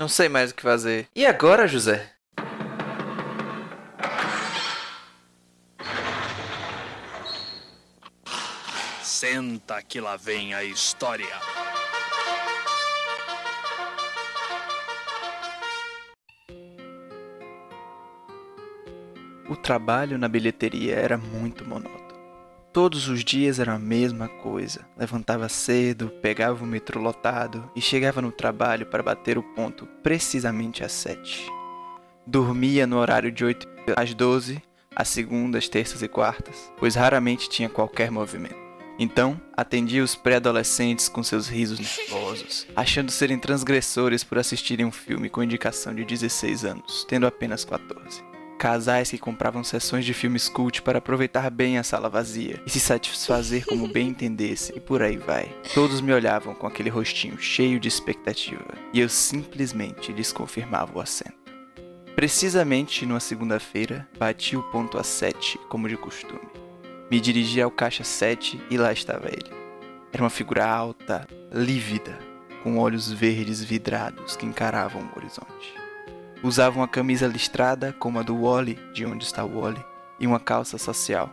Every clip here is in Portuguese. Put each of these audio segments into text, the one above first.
Não sei mais o que fazer. E agora, José? Senta que lá vem a história. O trabalho na bilheteria era muito monótono. Todos os dias era a mesma coisa. Levantava cedo, pegava o metrô lotado e chegava no trabalho para bater o ponto precisamente às sete. Dormia no horário de 8 às 12, às segundas, terças e quartas, pois raramente tinha qualquer movimento. Então, atendia os pré-adolescentes com seus risos nervosos, achando serem transgressores por assistirem um filme com indicação de 16 anos, tendo apenas 14 casais que compravam sessões de filmes cult para aproveitar bem a sala vazia e se satisfazer como bem entendesse, e por aí vai. Todos me olhavam com aquele rostinho cheio de expectativa, e eu simplesmente lhes confirmava o assento. Precisamente numa segunda-feira, bati o ponto a sete, como de costume. Me dirigi ao caixa 7 e lá estava ele. Era uma figura alta, lívida, com olhos verdes vidrados que encaravam o horizonte. Usava uma camisa listrada como a do Wally, de onde está o Wally, e uma calça social.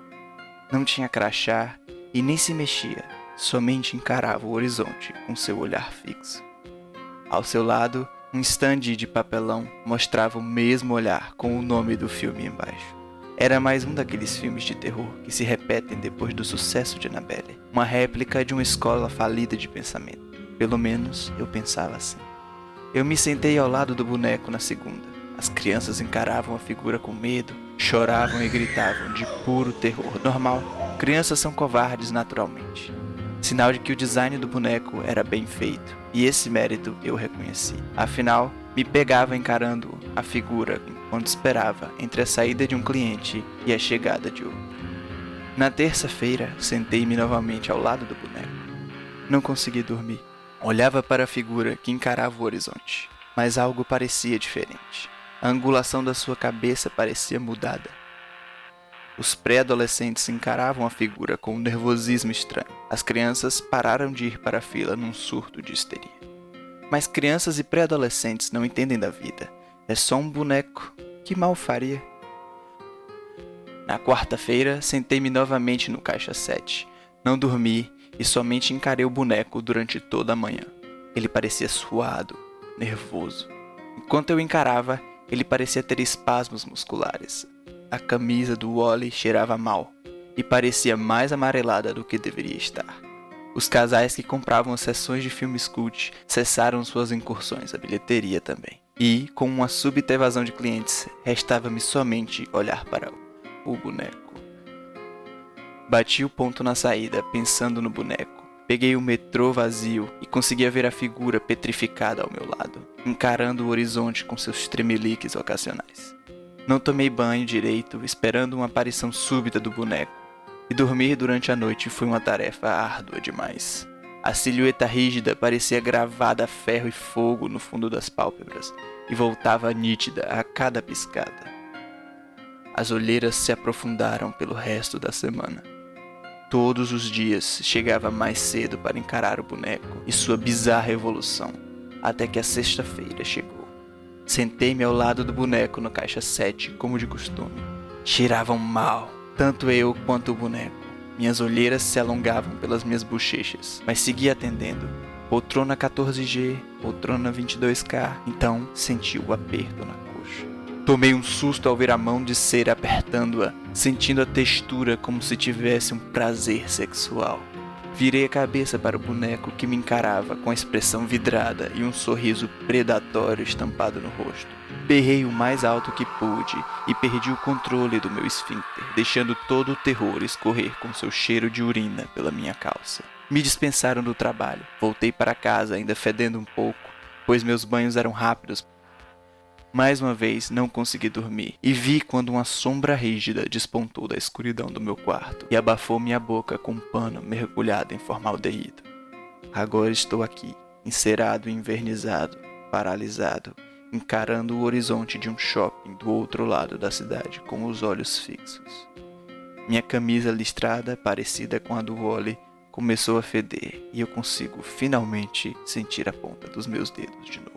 Não tinha crachá e nem se mexia, somente encarava o horizonte com seu olhar fixo. Ao seu lado, um estande de papelão mostrava o mesmo olhar com o nome do filme embaixo. Era mais um daqueles filmes de terror que se repetem depois do sucesso de Annabelle, uma réplica de uma escola falida de pensamento. Pelo menos eu pensava assim. Eu me sentei ao lado do boneco na segunda. As crianças encaravam a figura com medo, choravam e gritavam de puro terror. Normal, crianças são covardes naturalmente. Sinal de que o design do boneco era bem feito, e esse mérito eu reconheci. Afinal, me pegava encarando a figura enquanto esperava entre a saída de um cliente e a chegada de outro. Na terça-feira, sentei-me novamente ao lado do boneco. Não consegui dormir. Olhava para a figura que encarava o horizonte, mas algo parecia diferente. A angulação da sua cabeça parecia mudada. Os pré-adolescentes encaravam a figura com um nervosismo estranho. As crianças pararam de ir para a fila num surto de histeria. Mas crianças e pré-adolescentes não entendem da vida. É só um boneco. Que mal faria? Na quarta-feira, sentei-me novamente no caixa 7. Não dormi e somente encarei o boneco durante toda a manhã. Ele parecia suado, nervoso. Enquanto eu encarava, ele parecia ter espasmos musculares. A camisa do Wally cheirava mal e parecia mais amarelada do que deveria estar. Os casais que compravam sessões de filmes cult cessaram suas incursões à bilheteria também. E, com uma súbita evasão de clientes, restava-me somente olhar para o boneco. Bati o ponto na saída, pensando no boneco. Peguei o metrô vazio e conseguia ver a figura petrificada ao meu lado, encarando o horizonte com seus tremeliques ocasionais. Não tomei banho direito, esperando uma aparição súbita do boneco, e dormir durante a noite foi uma tarefa árdua demais. A silhueta rígida parecia gravada a ferro e fogo no fundo das pálpebras e voltava nítida a cada piscada. As olheiras se aprofundaram pelo resto da semana. Todos os dias chegava mais cedo para encarar o boneco e sua bizarra evolução, até que a sexta-feira chegou. Sentei-me ao lado do boneco no caixa 7, como de costume. Cheiravam mal, tanto eu quanto o boneco. Minhas olheiras se alongavam pelas minhas bochechas, mas seguia atendendo. Poltrona 14G, poltrona 22K, então senti o aperto na Tomei um susto ao ver a mão de cera apertando-a, sentindo a textura como se tivesse um prazer sexual. Virei a cabeça para o boneco que me encarava com a expressão vidrada e um sorriso predatório estampado no rosto. Berrei o mais alto que pude e perdi o controle do meu esfíncter, deixando todo o terror escorrer com seu cheiro de urina pela minha calça. Me dispensaram do trabalho. Voltei para casa ainda fedendo um pouco, pois meus banhos eram rápidos mais uma vez não consegui dormir e vi quando uma sombra rígida despontou da escuridão do meu quarto e abafou minha boca com um pano mergulhado em formaldeído. Agora estou aqui, encerado e invernizado, paralisado, encarando o horizonte de um shopping do outro lado da cidade com os olhos fixos. Minha camisa listrada, parecida com a do Wally, começou a feder e eu consigo finalmente sentir a ponta dos meus dedos de novo.